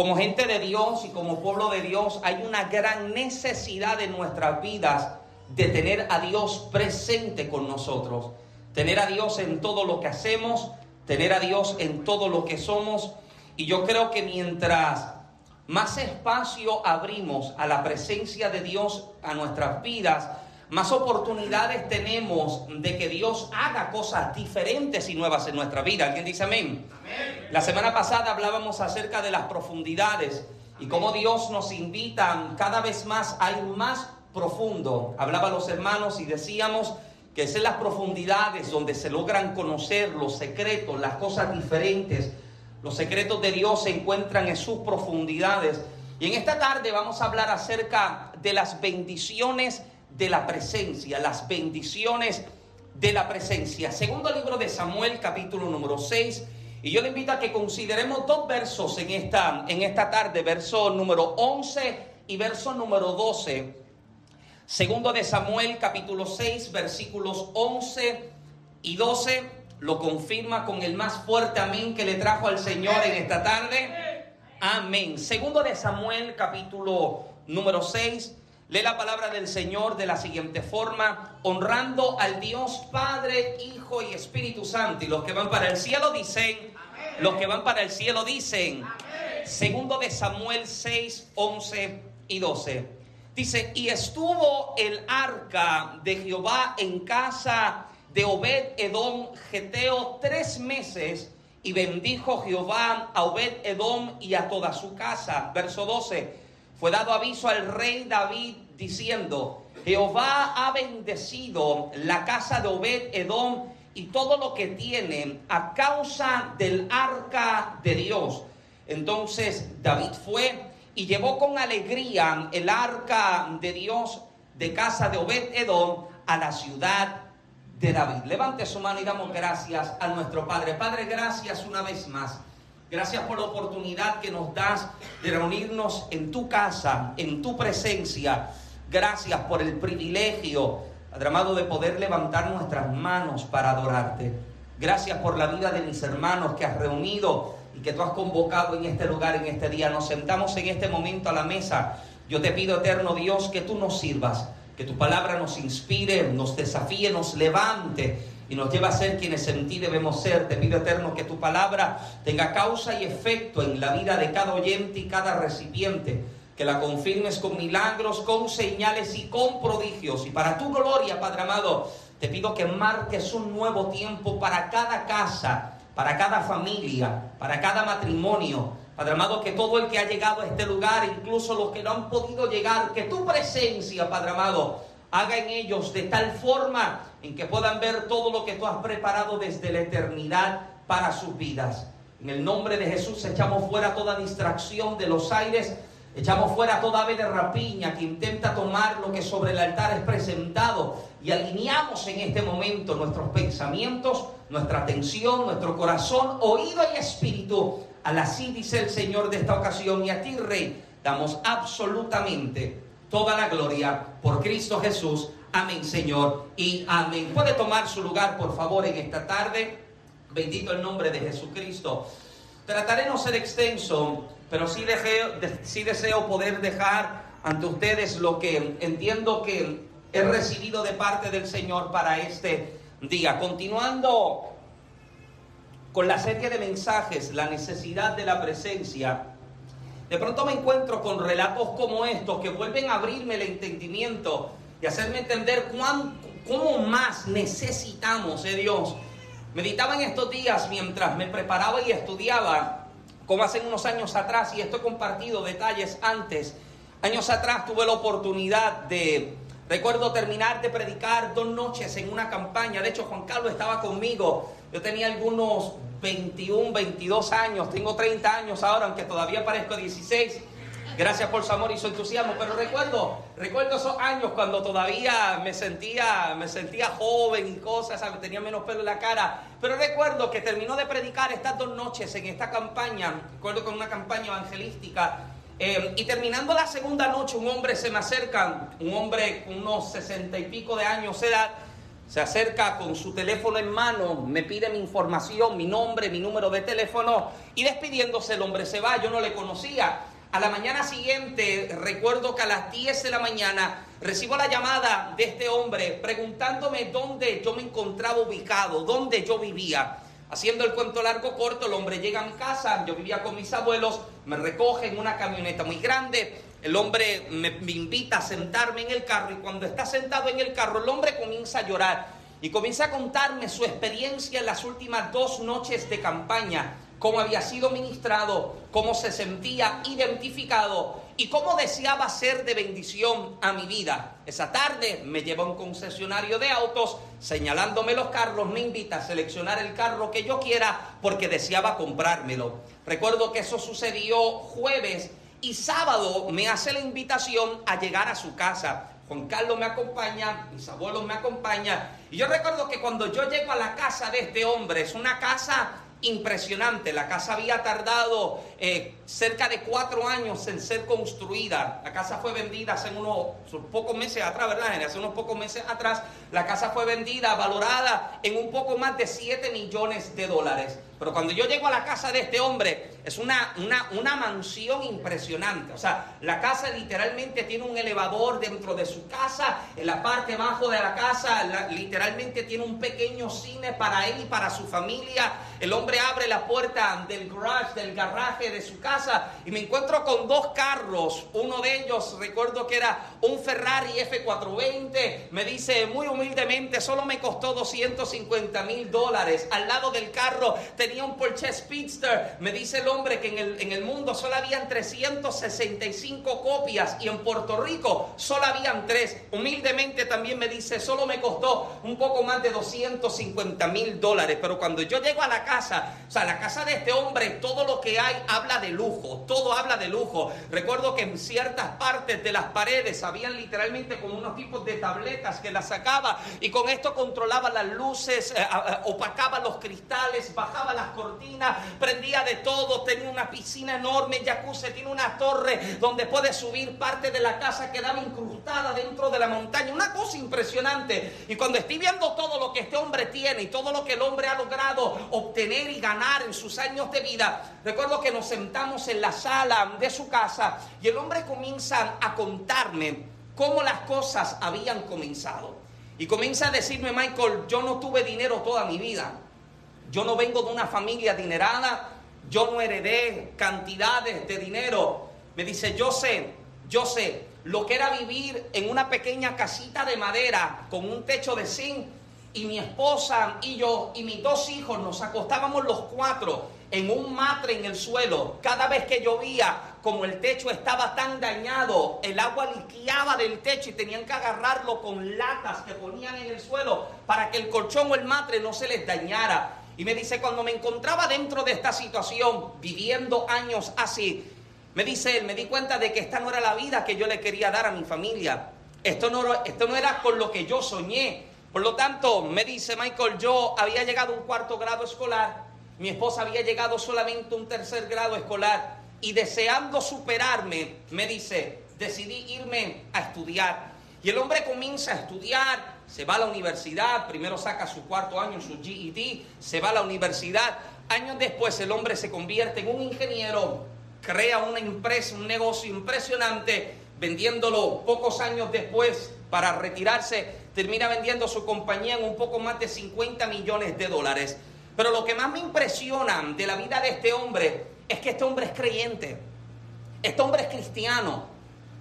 como gente de Dios y como pueblo de Dios hay una gran necesidad en nuestras vidas de tener a Dios presente con nosotros, tener a Dios en todo lo que hacemos, tener a Dios en todo lo que somos. Y yo creo que mientras más espacio abrimos a la presencia de Dios a nuestras vidas, más oportunidades tenemos de que Dios haga cosas diferentes y nuevas en nuestra vida. ¿Alguien dice amén? La semana pasada hablábamos acerca de las profundidades y cómo Dios nos invita cada vez más a ir más profundo. Hablaba los hermanos y decíamos que es en las profundidades donde se logran conocer los secretos, las cosas diferentes. Los secretos de Dios se encuentran en sus profundidades. Y en esta tarde vamos a hablar acerca de las bendiciones de la presencia, las bendiciones de la presencia. Segundo libro de Samuel, capítulo número 6. Y yo le invito a que consideremos dos versos en esta, en esta tarde, verso número 11 y verso número 12. Segundo de Samuel, capítulo 6, versículos 11 y 12. Lo confirma con el más fuerte amén que le trajo al Señor en esta tarde. Amén. Segundo de Samuel, capítulo número 6 Lee la palabra del Señor de la siguiente forma, honrando al Dios Padre, Hijo y Espíritu Santo. Y los que van para el cielo dicen, los que van para el cielo dicen, segundo de Samuel 6, 11 y 12. Dice, y estuvo el arca de Jehová en casa de Obed Edom Geteo tres meses, y bendijo Jehová a Obed Edom y a toda su casa. Verso 12 fue dado aviso al rey David diciendo, Jehová ha bendecido la casa de Obed Edom y todo lo que tiene a causa del arca de Dios. Entonces David fue y llevó con alegría el arca de Dios de casa de Obed Edom a la ciudad de David. Levante su mano y damos gracias a nuestro Padre. Padre, gracias una vez más Gracias por la oportunidad que nos das de reunirnos en tu casa, en tu presencia. Gracias por el privilegio, Padre amado, de poder levantar nuestras manos para adorarte. Gracias por la vida de mis hermanos que has reunido y que tú has convocado en este lugar, en este día. Nos sentamos en este momento a la mesa. Yo te pido, eterno Dios, que tú nos sirvas, que tu palabra nos inspire, nos desafíe, nos levante y nos lleva a ser quienes en ti debemos ser. Te pido eterno que tu palabra tenga causa y efecto en la vida de cada oyente y cada recipiente. Que la confirmes con milagros, con señales y con prodigios. Y para tu gloria, Padre amado, te pido que marques un nuevo tiempo para cada casa, para cada familia, para cada matrimonio. Padre amado, que todo el que ha llegado a este lugar, incluso los que no han podido llegar, que tu presencia, Padre amado, haga en ellos de tal forma en que puedan ver todo lo que tú has preparado desde la eternidad para sus vidas. En el nombre de Jesús echamos fuera toda distracción de los aires, echamos fuera toda ave de rapiña que intenta tomar lo que sobre el altar es presentado y alineamos en este momento nuestros pensamientos, nuestra atención, nuestro corazón, oído y espíritu. Al así dice el Señor de esta ocasión y a ti, Rey, damos absolutamente toda la gloria por Cristo Jesús. Amén, Señor. Y amén. Puede tomar su lugar, por favor, en esta tarde. Bendito el nombre de Jesucristo. Trataré no ser extenso, pero sí, sí deseo poder dejar ante ustedes lo que entiendo que he recibido de parte del Señor para este día. Continuando con la serie de mensajes, la necesidad de la presencia de pronto me encuentro con relatos como estos que vuelven a abrirme el entendimiento y hacerme entender cuán, cómo más necesitamos de Dios. Meditaba en estos días mientras me preparaba y estudiaba, como hace unos años atrás, y esto he compartido detalles antes. Años atrás tuve la oportunidad de, recuerdo terminar de predicar dos noches en una campaña. De hecho, Juan Carlos estaba conmigo. Yo tenía algunos 21, 22 años, tengo 30 años ahora, aunque todavía parezco 16. Gracias por su amor y su entusiasmo, pero recuerdo, recuerdo esos años cuando todavía me sentía, me sentía joven y cosas, tenía menos pelo en la cara, pero recuerdo que terminó de predicar estas dos noches en esta campaña, recuerdo con una campaña evangelística, eh, y terminando la segunda noche un hombre se me acerca, un hombre con unos sesenta y pico de años de edad, Se acerca con su teléfono en mano, me pide mi información, mi nombre, mi número de teléfono y despidiéndose el hombre se va. Yo no le conocía. A la mañana siguiente, recuerdo que a las 10 de la mañana recibo la llamada de este hombre preguntándome dónde yo me encontraba ubicado, dónde yo vivía. Haciendo el cuento largo corto, el hombre llega a mi casa, yo vivía con mis abuelos, me recoge en una camioneta muy grande, el hombre me, invita a sentarme en el carro y cuando está sentado en el carro, el hombre comienza a llorar y comienza a contarme su experiencia en las últimas dos noches de campaña, cómo había sido ministrado, cómo se sentía identificado y cómo deseaba ser de bendición a mi vida. Esa tarde me lleva a un concesionario de autos, señalándome los carros, me invita a seleccionar el carro que yo quiera porque deseaba comprármelo. Recuerdo que eso sucedió jueves y sábado me hace la invitación a llegar a su casa. Juan Carlos me acompaña, mis abuelos me acompañan. Y yo recuerdo que cuando yo llego a la casa de este hombre, es una casa impresionante. La casa había tardado eh, cerca de cuatro años en ser construida. La casa fue vendida hace unos pocos meses atrás, ¿verdad? Hace unos pocos meses atrás, la casa fue vendida, valorada en un poco más de 7 millones de dólares. Pero cuando yo llego a la casa de este hombre, es una, una, una, mansión impresionante. O sea, la casa literalmente tiene un elevador dentro de su casa. En la parte bajo de la casa, literalmente tiene un pequeño cine para él y para su familia. El hombre abre la puerta del garage, del garaje de su casa y me encuentro con dos carros. Uno de ellos, recuerdo que era un Ferrari F420. Me dice muy humildemente, solo me costó 250 mil dólares. Al lado del carro tenía un Porsche Speedster. Me dice el hombre que en el, en el mundo solo habían 365 copias y en Puerto Rico solo habían tres. Humildemente también me dice, solo me costó un poco más de 250 mil dólares. Pero cuando yo llego a la casa, o sea, la casa de este hombre, todo lo que hay habla de lujo, todo habla de lujo. Recuerdo que en ciertas partes de las paredes habían literalmente como unos tipos de tabletas que las sacaba y con esto controlaba las luces, eh, opacaba los cristales, bajaba las cortinas, prendía de todo, tenía una piscina enorme, jacuzzi, tiene una torre donde puede subir parte de la casa quedaba incrustada dentro de la montaña, una cosa impresionante. Y cuando estoy viendo todo lo que este hombre tiene y todo lo que el hombre ha logrado obtener y ganar en sus años de vida, recuerdo que nos sentamos en la sala de su casa y el hombre comienza a contarme cómo las cosas habían comenzado. Y comienza a decirme, Michael, yo no tuve dinero toda mi vida. Yo no vengo de una familia adinerada. Yo no heredé cantidades de dinero. Me dice, yo sé, yo sé lo que era vivir en una pequeña casita de madera con un techo de zinc. Y mi esposa y yo y mis dos hijos nos acostábamos los cuatro en un matre en el suelo. Cada vez que llovía, como el techo estaba tan dañado, el agua liqueaba del techo y tenían que agarrarlo con latas que ponían en el suelo para que el colchón o el matre no se les dañara. Y me dice, cuando me encontraba dentro de esta situación, viviendo años así, me dice él, me di cuenta de que esta no era la vida que yo le quería dar a mi familia. Esto no, esto no era con lo que yo soñé. Por lo tanto, me dice Michael, yo había llegado a un cuarto grado escolar mi esposa había llegado solamente a un tercer grado escolar y deseando superarme, me dice, decidí irme a estudiar. Y el hombre comienza a estudiar, se va a la universidad, primero saca su cuarto año, su GED, se va a la universidad. Años después el hombre se convierte en un ingeniero, crea una empresa, un negocio impresionante, vendiéndolo pocos años después para retirarse, termina vendiendo su compañía en un poco más de 50 millones de dólares. Pero lo que más me impresiona de la vida de este hombre es que este hombre es creyente. Este hombre es cristiano.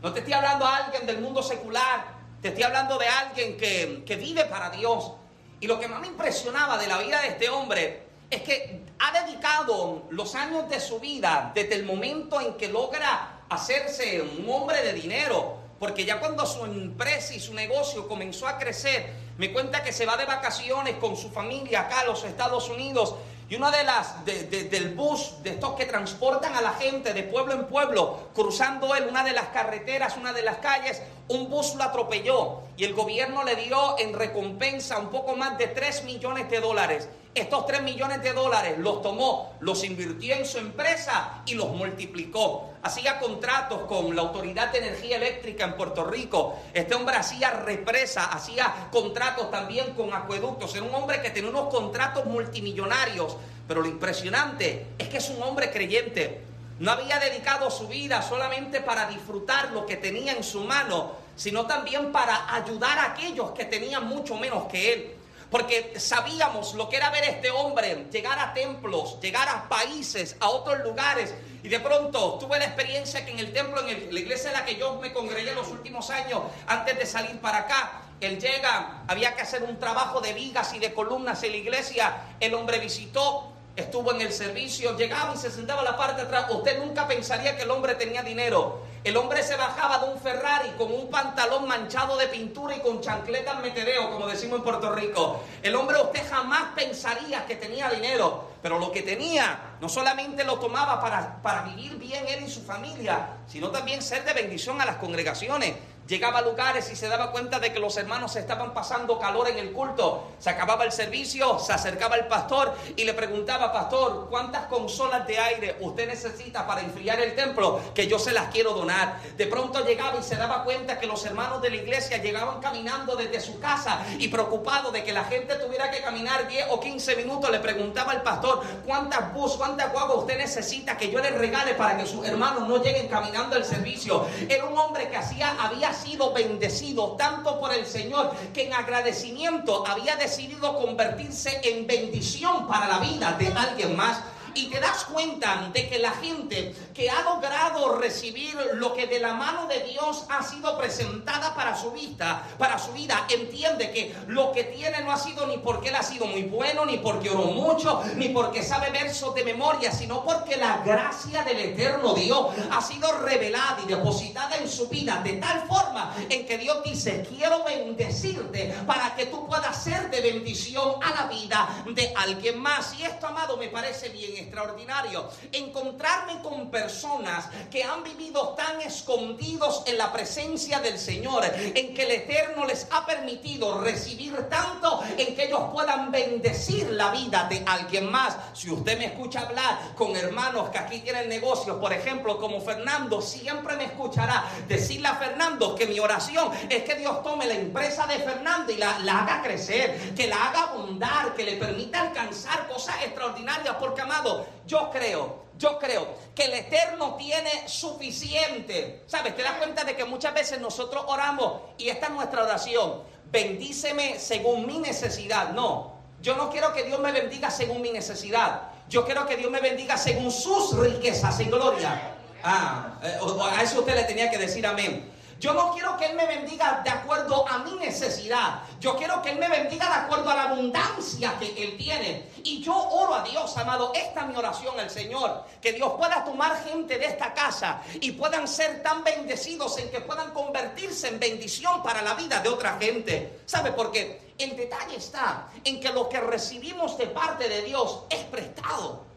No te estoy hablando a alguien del mundo secular. Te estoy hablando de alguien que, que vive para Dios. Y lo que más me impresionaba de la vida de este hombre es que ha dedicado los años de su vida desde el momento en que logra hacerse un hombre de dinero, porque ya cuando su empresa y su negocio comenzó a crecer, me cuenta que se va de vacaciones con su familia acá a los Estados Unidos y una de las del bus de estos que transportan a la gente de pueblo en pueblo, cruzando él una de las carreteras, una de las calles, un bus lo atropelló y el gobierno le dio en recompensa un poco más de 3 millones de dólares. Estos 3 millones de dólares los tomó, los invirtió en su empresa y los multiplicó. Hacía contratos con la Autoridad de Energía Eléctrica en Puerto Rico. Este hombre hacía represa, hacía contratos también con acueductos. Era un hombre que tenía unos contratos multimillonarios. Pero lo impresionante es que es un hombre creyente. No había dedicado su vida solamente para disfrutar lo que tenía en su mano, sino también para ayudar a aquellos que tenían mucho menos que él. Porque sabíamos lo que era ver a este hombre llegar a templos, llegar a países, a otros lugares. Y de pronto tuve la experiencia que en el templo, en la iglesia en la que yo me congregué los últimos años, antes de salir para acá, él llega, había que hacer un trabajo de vigas y de columnas en la iglesia. El hombre visitó, estuvo en el servicio, llegaba y se sentaba a la parte de atrás. Usted nunca pensaría que el hombre tenía dinero. El hombre se bajaba de un Ferrari con un pantalón manchado de pintura y con chancletas metereo, como decimos en Puerto Rico. El hombre usted jamás pensaría que tenía dinero, pero lo que tenía no solamente lo tomaba para, para vivir bien él y su familia, sino también ser de bendición a las congregaciones llegaba a lugares y se daba cuenta de que los hermanos estaban pasando calor en el culto. Se acababa el servicio, se acercaba el pastor y le preguntaba, pastor, ¿cuántas consolas de aire usted necesita para enfriar el templo? Que yo se las quiero donar. De pronto llegaba y se daba cuenta que los hermanos de la iglesia llegaban caminando desde su casa y preocupado de que la gente tuviera que caminar 10 o 15 minutos, le preguntaba al pastor, ¿cuántas bus, cuántas guagua usted necesita que yo le regale para que sus hermanos no lleguen caminando al servicio? Era un hombre que hacía, había sido bendecido tanto por el Señor que en agradecimiento había decidido convertirse en bendición para la vida de alguien más y te das cuenta de que la gente que ha logrado recibir lo que de la mano de Dios ha sido presentada para su vida, para su vida, entiende que lo que tiene no ha sido ni porque él ha sido muy bueno, ni porque oró mucho, ni porque sabe versos de memoria, sino porque la gracia del eterno Dios ha sido revelada y depositada en su vida de tal forma en que Dios dice, quiero bendecirte para que tú puedas ser de bendición a la vida de alguien más. Y esto, amado, me parece bien extraordinario. Encontrarme con personas que han vivido tan escondidos en la presencia del Señor, en que el Eterno les ha permitido recibir tanto, en que ellos puedan bendecir la vida de alguien más. Si usted me escucha hablar con hermanos que aquí tienen negocios, por ejemplo, como Fernando, siempre me escuchará decirle a Fernando que mi oración es que Dios tome la empresa de Fernando y la, la haga crecer, que la haga abundar, que le permita alcanzar cosas extraordinarias, porque amado, yo creo, yo creo que el Eterno tiene suficiente. ¿Sabes? Te das cuenta de que muchas veces nosotros oramos y esta es nuestra oración. Bendíceme según mi necesidad. No, yo no quiero que Dios me bendiga según mi necesidad. Yo quiero que Dios me bendiga según sus riquezas en gloria. Ah, eh, a eso usted le tenía que decir amén. Yo no quiero que Él me bendiga de acuerdo a mi necesidad. Yo quiero que Él me bendiga de acuerdo a la abundancia que Él tiene. Y yo oro a Dios, amado. Esta es mi oración al Señor. Que Dios pueda tomar gente de esta casa y puedan ser tan bendecidos en que puedan convertirse en bendición para la vida de otra gente. ¿Sabe por qué? El detalle está en que lo que recibimos de parte de Dios es prestado.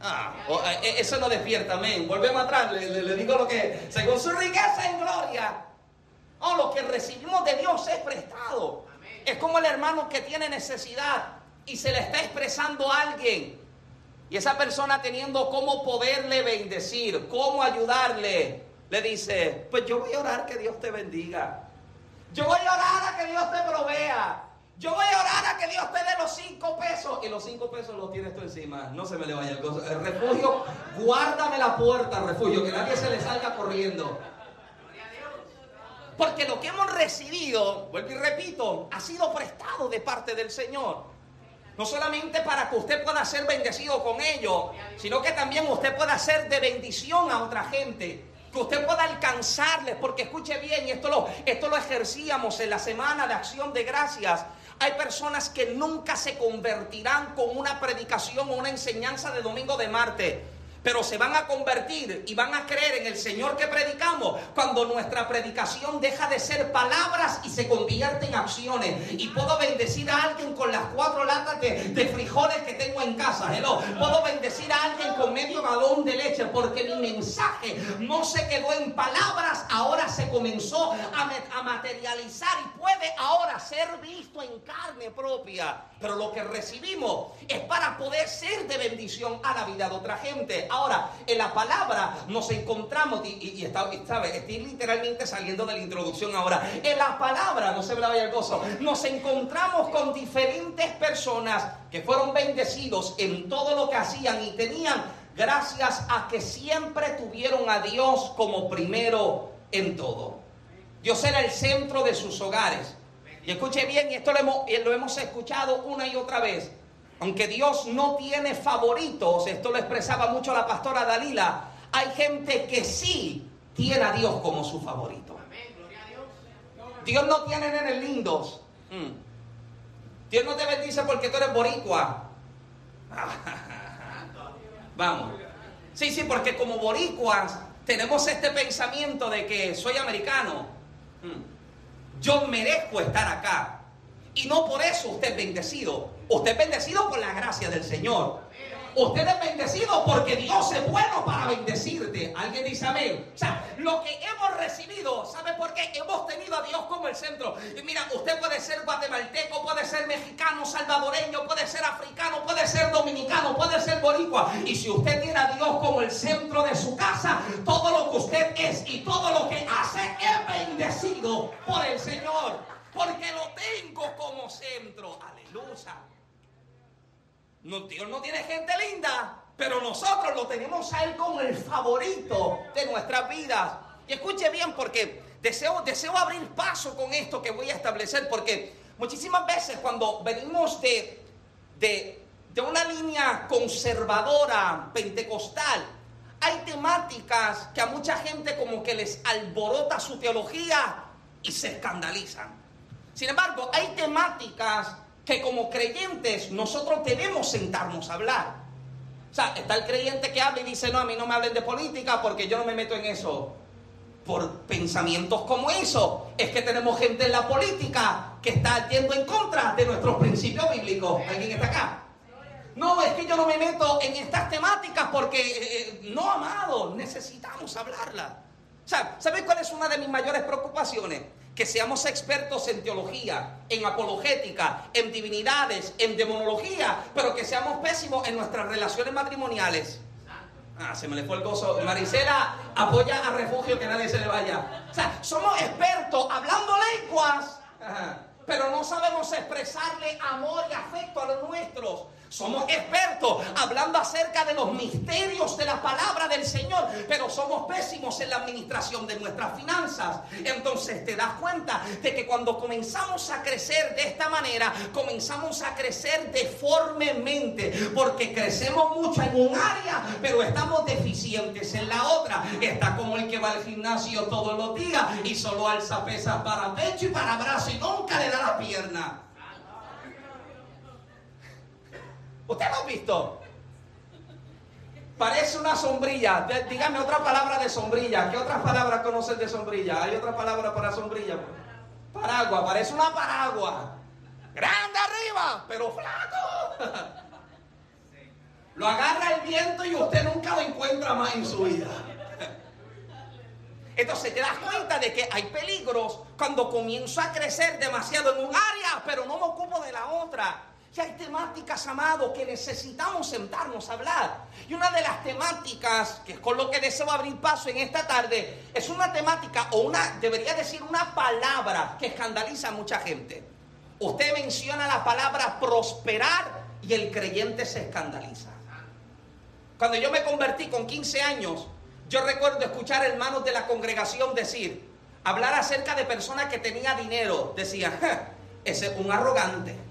Ah, eh, eso no despierta, amén. Volvemos atrás, le, digo lo que, según su riqueza en gloria, oh, lo que recibimos de Dios es prestado. Es como el hermano que tiene necesidad y se le está expresando a alguien. Y esa persona teniendo cómo poderle bendecir, cómo ayudarle, le dice, pues yo voy a orar que Dios te bendiga. Yo voy a orar a que Dios te provea. Yo voy a orar a que Dios te dé los cinco pesos. Y los cinco pesos los tienes tú encima. No se me le vaya el gozo. El refugio, guárdame la puerta, refugio, que nadie se le salga corriendo. Porque lo que hemos recibido, vuelvo y repito, ha sido prestado de parte del Señor. No solamente para que usted pueda ser bendecido con ello, sino que también usted pueda ser de bendición a otra gente que usted pueda alcanzarles, porque escuche bien, esto lo, esto lo ejercíamos en la semana de acción de gracias. Hay personas que nunca se convertirán con una predicación o una enseñanza de domingo de Marte pero se van a convertir y van a creer en el Señor que predicamos cuando nuestra predicación deja de ser palabras y se convierte en acciones. Y puedo bendecir a alguien con las cuatro latas de, frijoles que tengo en casa. Hello. Puedo bendecir a alguien con medio galón de leche porque mi mensaje no se quedó en palabras, ahora se comenzó a, a materializar y puede ahora ser visto en carne propia. Pero lo que recibimos es para poder ser de bendición a la vida de otra gente. Ahora, en la palabra nos encontramos, y, está, estoy literalmente saliendo de la introducción ahora. En la palabra, no se me la vaya el gozo, nos encontramos con diferentes personas que fueron bendecidos en todo lo que hacían y tenían gracias a que siempre tuvieron a Dios como primero en todo. Dios era el centro de sus hogares. Y escuche bien, y esto lo hemos, lo hemos escuchado una y otra vez. Aunque Dios no tiene favoritos, esto lo expresaba mucho la pastora Dalila, hay gente que sí tiene a Dios como su favorito. Dios no tiene nenes lindos. Mm. Dios no te bendice porque tú eres boricua. Vamos. Sí, sí, porque como boricuas tenemos este pensamiento de que soy americano. Mm. Yo merezco estar acá. Y no por eso usted es bendecido. Usted es bendecido por la gracia del Señor. Usted es bendecido porque Dios es bueno para bendecirte. Alguien dice amén. O sea, lo que hemos recibido, ¿sabe por qué? Hemos tenido a Dios como el centro. Y mira, usted puede ser guatemalteco, puede ser mexicano, salvadoreño, puede ser africano, puede ser dominicano, puede ser boricua. Y si usted tiene a Dios como el centro de su casa, todo lo que usted es y todo lo que porque lo tengo como centro. Aleluya. No, Dios no tiene gente linda, pero nosotros lo tenemos a Él como el favorito de nuestras vidas. Y escuche bien porque deseo, deseo abrir paso con esto que voy a establecer, porque muchísimas veces cuando venimos de, de, de una línea conservadora, pentecostal, hay temáticas que a mucha gente como que les alborota su teología y se escandalizan. Sin embargo, hay temáticas que como creyentes nosotros debemos sentarnos a hablar. O sea, está el creyente que habla y dice, no, a mí no me hablen de política porque yo no me meto en eso. Por pensamientos como eso, es que tenemos gente en la política que está yendo en contra de nuestros principios bíblicos. ¿Alguien está acá? No, es que yo no me meto en estas temáticas porque, eh, eh, no, amado, necesitamos hablarla. O sea, ¿sabes cuál es una de mis mayores preocupaciones? Que seamos expertos en teología, en apologética, en divinidades, en demonología, pero que seamos pésimos en nuestras relaciones matrimoniales. Ah, se me le fue el gozo. Maricela apoya a refugio que nadie se le vaya. O sea, somos expertos hablando lenguas, pero no sabemos expresarle amor y afecto a los nuestros. Somos expertos hablando acerca de los misterios de la palabra del Señor, pero somos pésimos en la administración de nuestras finanzas. Entonces te das cuenta de que cuando comenzamos a crecer de esta manera, comenzamos a crecer deformemente, porque crecemos mucho en un área, pero estamos deficientes en la otra. Está como el que va al gimnasio todos los días y solo alza pesas para pecho y para brazo y nunca le da la ¿Usted lo ha visto? Parece una sombrilla. Dígame otra palabra de sombrilla. ¿Qué otras palabras conocen de sombrilla? ¿Hay otra palabra para sombrilla? Paraguas. Parece una paraguas. Grande arriba, pero flaco. Lo agarra el viento y usted nunca lo encuentra más en su vida. Entonces te das cuenta de que hay peligros cuando comienzo a crecer demasiado en un área, pero no me ocupo de la otra. Y hay temáticas, amado, que necesitamos sentarnos a hablar. Y una de las temáticas, que es con lo que deseo abrir paso en esta tarde, es una temática o una, debería decir una palabra que escandaliza a mucha gente. Usted menciona la palabra prosperar y el creyente se escandaliza. Cuando yo me convertí con 15 años, yo recuerdo escuchar hermanos de la congregación decir, hablar acerca de personas que tenían dinero. Decía, ese es un arrogante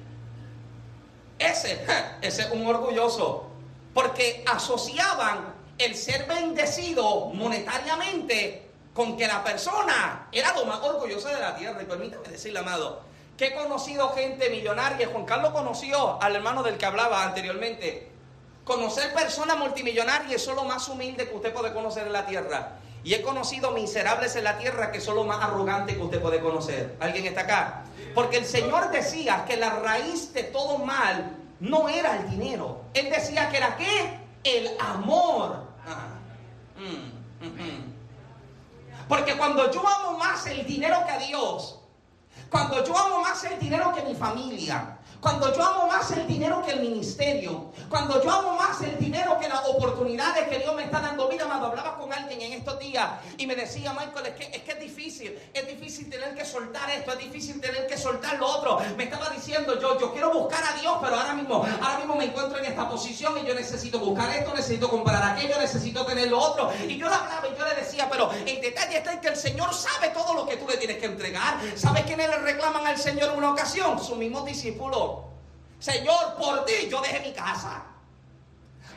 ese, ese es un orgulloso. Porque asociaban el ser bendecido monetariamente con que la persona era lo más orgulloso de la tierra. Y permítame decirle, amado, que he conocido gente millonaria. Juan Carlos conoció al hermano del que hablaba anteriormente. Conocer personas multimillonarias es lo más humilde que usted puede conocer en la tierra. Y he conocido miserables en la tierra que son lo más arrogante que usted puede conocer. ¿Alguien está acá? Porque el Señor decía que la raíz de todo mal no era el dinero. Él decía que era qué? El amor. Mm, mm, mm. Porque cuando yo amo más el dinero que a Dios, cuando yo amo más el dinero que mi familia, cuando yo amo más el dinero que el ministerio, cuando yo amo más el dinero que las oportunidades que Dios me está dando. Mira, amado, hablaba con alguien en estos y me decía, Michael, es que, es difícil, es difícil tener que soltar esto, es difícil tener que soltar lo otro. Me estaba diciendo, yo, yo quiero buscar a Dios, pero ahora mismo, ahora mismo me encuentro en esta posición y yo necesito buscar esto, necesito comprar aquello, necesito tener lo otro. Y yo le hablaba y yo le decía, pero el detalle está en que el Señor sabe todo lo que tú le tienes que entregar. ¿Sabes quiénes le reclaman al Señor en una ocasión? Sus mismos discípulos. Señor, por ti yo dejé mi casa.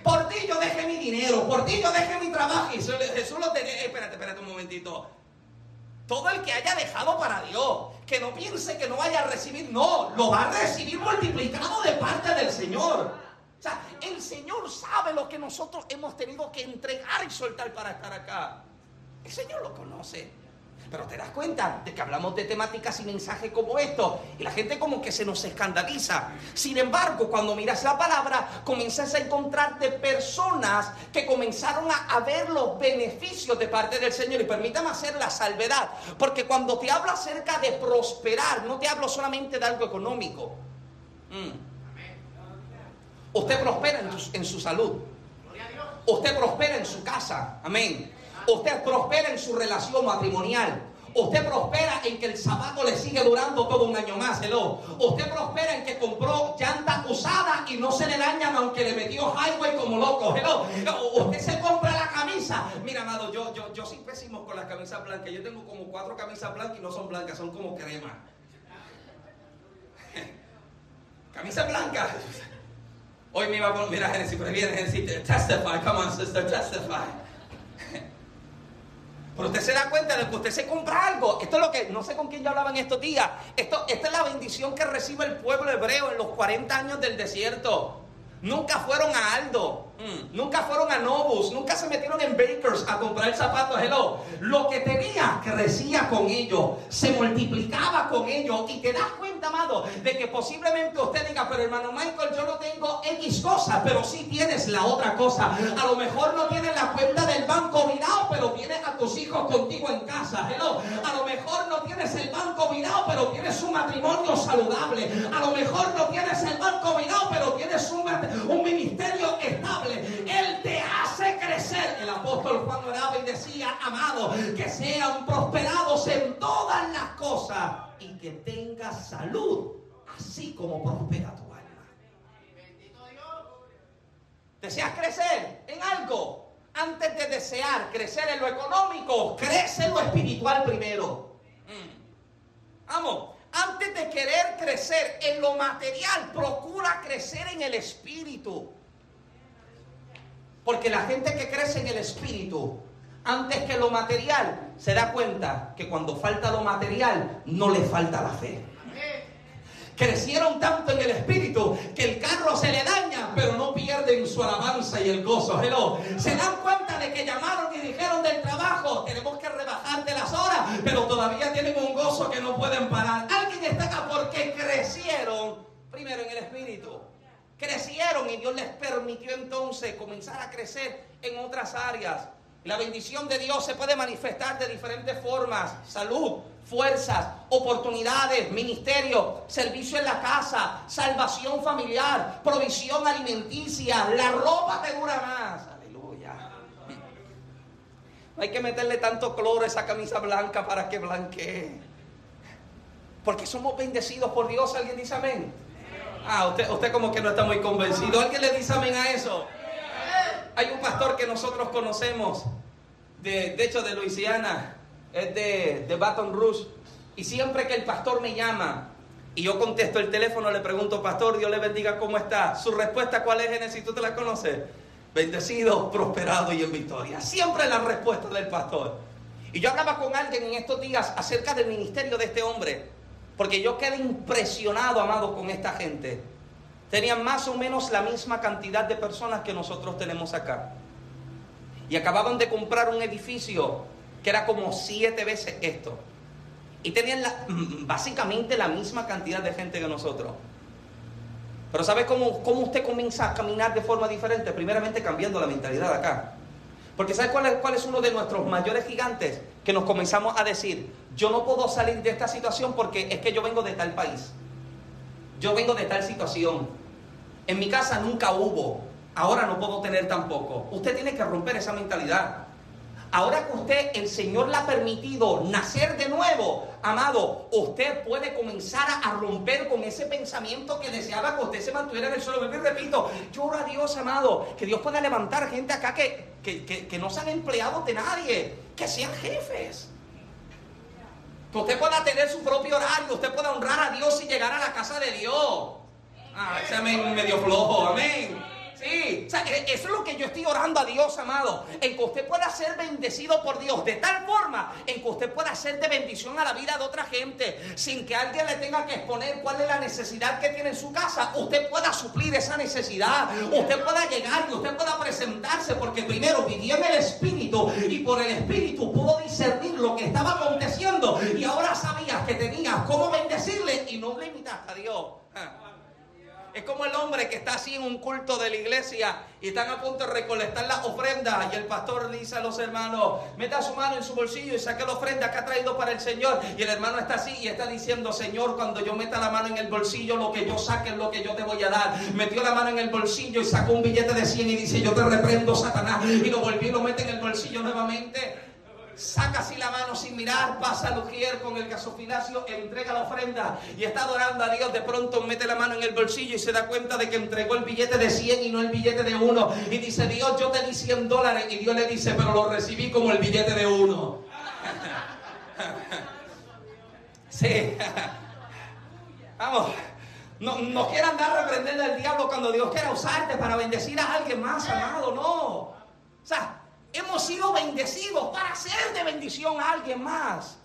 Por ti yo dejé mi dinero. Por ti yo dejé mi trabajo. Y Jesús lo tenía. Eh, espérate, espérate un momentito. Todo el que haya dejado para Dios, que no piense que no vaya a recibir, no, lo va a recibir multiplicado de parte del Señor. O sea, el Señor sabe lo que nosotros hemos tenido que entregar y soltar para estar acá. El Señor lo conoce. Pero te das cuenta de que hablamos de temáticas y mensajes como esto y la gente como que se nos escandaliza. Sin embargo, cuando miras la palabra, comienzas a encontrarte personas que comenzaron a, ver los beneficios de parte del Señor. Y permítame hacer la salvedad, porque cuando te hablo acerca de prosperar, no te hablo solamente de algo económico. Mm. Usted prospera en, en su salud. Usted prospera en su casa. Amén. Usted prospera en su relación matrimonial. Usted prospera en que el zapato le sigue durando todo un año más. Hello. Usted prospera en que compró llantas usadas y no se le dañan aunque le metió highway como loco. Hello. Usted se compra la camisa. Mira, amado, yo, yo, yo soy pésimo con las camisas blancas. Yo tengo como cuatro camisas blancas y no son blancas, son como crema. Camisa blanca. Hoy me iba a poner, mira, Genesis, pero viene Genesis, testify, come on, sister, testify. Pero usted se da cuenta de que usted se compra algo. Esto es lo que, no sé con quién yo hablaba en estos días. Esto, esta es la bendición que recibe el pueblo hebreo en los 40 años del desierto. Nunca fueron a Aldo, mm. nunca fueron a Novus, nunca se metieron en Bakers a comprar zapatos. Hello. Lo que tenía crecía con ellos, se multiplicaba con ellos. Y te das cuenta, amado, de que posiblemente usted diga, pero hermano Michael, yo no tengo X cosa, pero sí tienes la otra cosa. A lo mejor no tienes la cuenta del banco mirado, pero tienes a tus hijos contigo en casa. Hello. A lo mejor no tienes el banco mirado, pero tienes un matrimonio saludable. A lo mejor no tienes el banco mirado, pero tienes un ministerio estable. Él te hace crecer. El apóstol Juan oraba y decía, amado, que sean prosperados en todas las cosas y que tengas salud, así como prospera tu alma. ¿Deseas crecer en algo? Antes de desear crecer en lo económico, crece en lo espiritual primero. Mm. Vamos, antes de querer crecer en lo material, procura crecer en el espíritu. Porque la gente que crece en el espíritu, antes que lo material, se da cuenta que cuando falta lo material, no le falta la fe. Crecieron tanto en el espíritu que el carro se le daña, pero no pierden su alabanza y el gozo. Se dan cuenta de que llamaron y dijeron del trabajo, tenemos que rebajar de las horas, pero todavía tienen un gozo que no pueden parar. Alguien está acá porque crecieron primero en el espíritu. Crecieron y Dios les permitió entonces comenzar a crecer en otras áreas. La bendición de Dios se puede manifestar de diferentes formas. Salud, fuerzas, oportunidades, ministerio, servicio en la casa, salvación familiar, provisión alimenticia. La ropa te dura más. Aleluya. No hay que meterle tanto cloro a esa camisa blanca para que blanquee. Porque somos bendecidos por Dios. ¿Alguien dice amén? Ah, usted, usted como que no está muy convencido. ¿Alguien le dice amén a eso? Hay un pastor que nosotros conocemos, de, de hecho de Luisiana, es de, de Baton Rouge, y siempre que el pastor me llama y yo contesto el teléfono, le pregunto, pastor, Dios le bendiga, ¿cómo está? Su respuesta, ¿cuál es, Genesis? ¿Tú te la conoces? Bendecido, prosperado y en victoria. Siempre la respuesta del pastor. Y yo hablaba con alguien en estos días acerca del ministerio de este hombre, porque yo quedé impresionado, amado, con esta gente. tenían más o menos la misma cantidad de personas que nosotros tenemos acá. Y acababan de comprar un edificio que era como siete veces esto. Y tenían básicamente la misma cantidad de gente que nosotros. Pero ¿sabe cómo, cómo usted comienza a caminar de forma diferente? Primeramente cambiando la mentalidad acá. Porque ¿sabe cuál es, cuál es uno de nuestros mayores gigantes? Que nos comenzamos a decir, yo no puedo salir de esta situación porque es que yo vengo de tal país. Yo vengo de tal situación. En mi casa nunca hubo. Ahora no puedo tener tampoco. Usted tiene que romper esa mentalidad. Ahora que usted, el Señor le ha permitido nacer de nuevo, amado, usted puede comenzar a romper con ese pensamiento que deseaba que usted se mantuviera en el suelo. Y repito, yo a Dios, amado, que Dios pueda levantar gente acá que, que, que no sean empleados de nadie, que sean jefes. Que usted pueda tener su propio horario, usted pueda honrar a Dios y llegar a la casa de Dios. Ah, ese amén medio flojo, amén. Sí, o sea, e, eso es lo que yo estoy orando a Dios, amado. En que usted pueda ser bendecido por Dios de tal forma en que usted pueda ser de bendición a la vida de otra gente, sin que alguien le tenga que exponer cuál es la necesidad que tiene en su casa. Usted pueda suplir esa necesidad, usted pueda llegar y usted pueda presentarse, porque primero vivió en el Espíritu y por el Espíritu pudo discernir lo que estaba aconteciendo y ahora sabías que tenías cómo bendecirle y no le imitaste a Dios. Es como el hombre que está así en un culto de la iglesia y están a punto de recolectar las ofrendas y el pastor dice a los hermanos, meta su mano en su bolsillo y saque la ofrenda que ha traído para el Señor. Y el hermano está así y está diciendo, Señor, cuando yo meta la mano en el bolsillo, lo que yo saque es lo que yo te voy a dar. Metió la mano en el bolsillo y sacó un billete de 100 y dice, yo te reprendo, Satanás. Y lo volvió y lo mete en el bolsillo nuevamente saca así la mano sin mirar, pasa al ujier con el gasofilacio, entrega la ofrenda y está adorando a Dios. De pronto mete la mano en el bolsillo y se da cuenta de que entregó el billete de 100 y no el billete de uno. Y dice, Dios, yo te di 100 dólares. Y Dios le dice, pero lo recibí como el billete de uno. sí. Vamos. No, no quieran dar reprender al diablo cuando Dios quiera usarte para bendecir a alguien más, amado. No. O sea, Hemos sido bendecidos para ser de bendición a alguien más.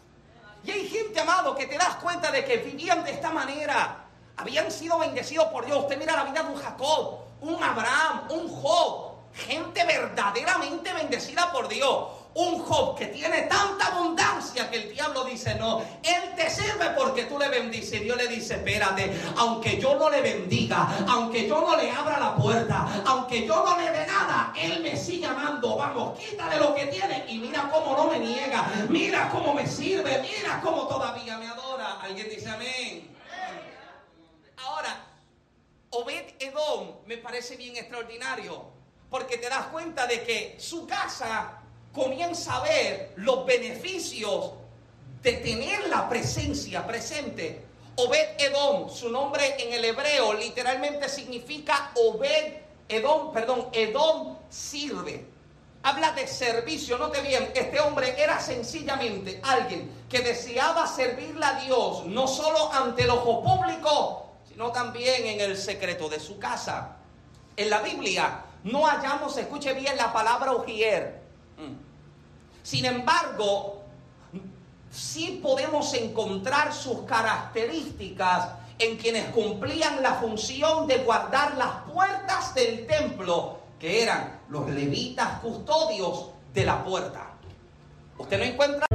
Y hay gente, amado, que te das cuenta de que vivían de esta manera. Habían sido bendecidos por Dios. Usted mira la vida de un Jacob, un Abraham, un Job. Gente verdaderamente bendecida por Dios un Job que tiene tanta abundancia que el diablo dice, no, él te sirve porque tú le bendices. Dios le dice, espérate, aunque yo no le bendiga, aunque yo no le abra la puerta, aunque yo no le dé nada, él me sigue amando. Vamos, quítale lo que tiene y mira cómo no me niega, mira cómo me sirve, mira cómo todavía me adora. Alguien dice amén. Ahora, Obed Edom me parece bien extraordinario, porque te das cuenta de que su casa comienza a ver los beneficios de tener la presencia presente. Obed Edom, su nombre en el hebreo literalmente significa Obed Edom, perdón, Edom sirve. Habla de servicio, note bien, este hombre era sencillamente alguien que deseaba servirle a Dios, no solo ante el ojo público, sino también en el secreto de su casa. En la Biblia no hallamos, escuche bien la palabra ujier. Sin embargo, sí podemos encontrar sus características en quienes cumplían la función de guardar las puertas del templo, que eran los levitas custodios de la puerta. Usted no encuentra...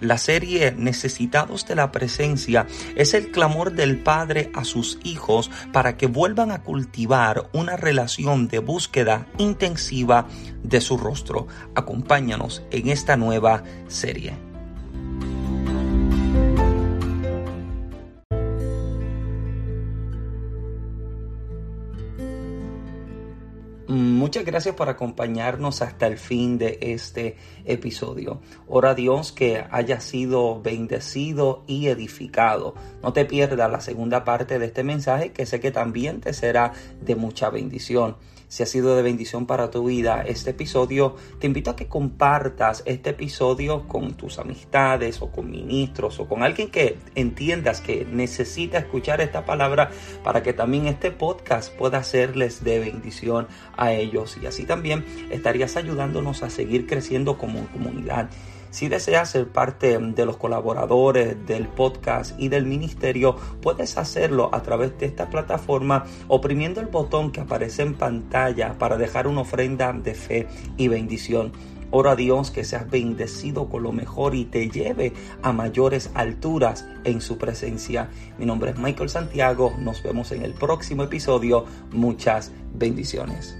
La serie Necesitados de la Presencia es el clamor del Padre a sus hijos para que vuelvan a cultivar una relación de búsqueda intensiva de su rostro. Acompáñanos en esta nueva serie. Muchas gracias por acompañarnos hasta el fin de este episodio. Ora a Dios que haya sido bendecido y edificado. No te pierdas la segunda parte de este mensaje que sé que también te será de mucha bendición si ha sido de bendición para tu vida este episodio, te invito a que compartas este episodio con tus amistades o con ministros o con alguien que entiendas que necesita escuchar esta palabra para que también este podcast pueda serles de bendición a ellos y así también estarías ayudándonos a seguir creciendo como comunidad. Si deseas ser parte de los colaboradores del podcast y del ministerio, puedes hacerlo a través de esta plataforma oprimiendo el botón que aparece en pantalla para dejar una ofrenda de fe y bendición. Ora a Dios que seas bendecido con lo mejor y te lleve a mayores alturas en su presencia. Mi nombre es Michael Santiago. Nos vemos en el próximo episodio. Muchas bendiciones.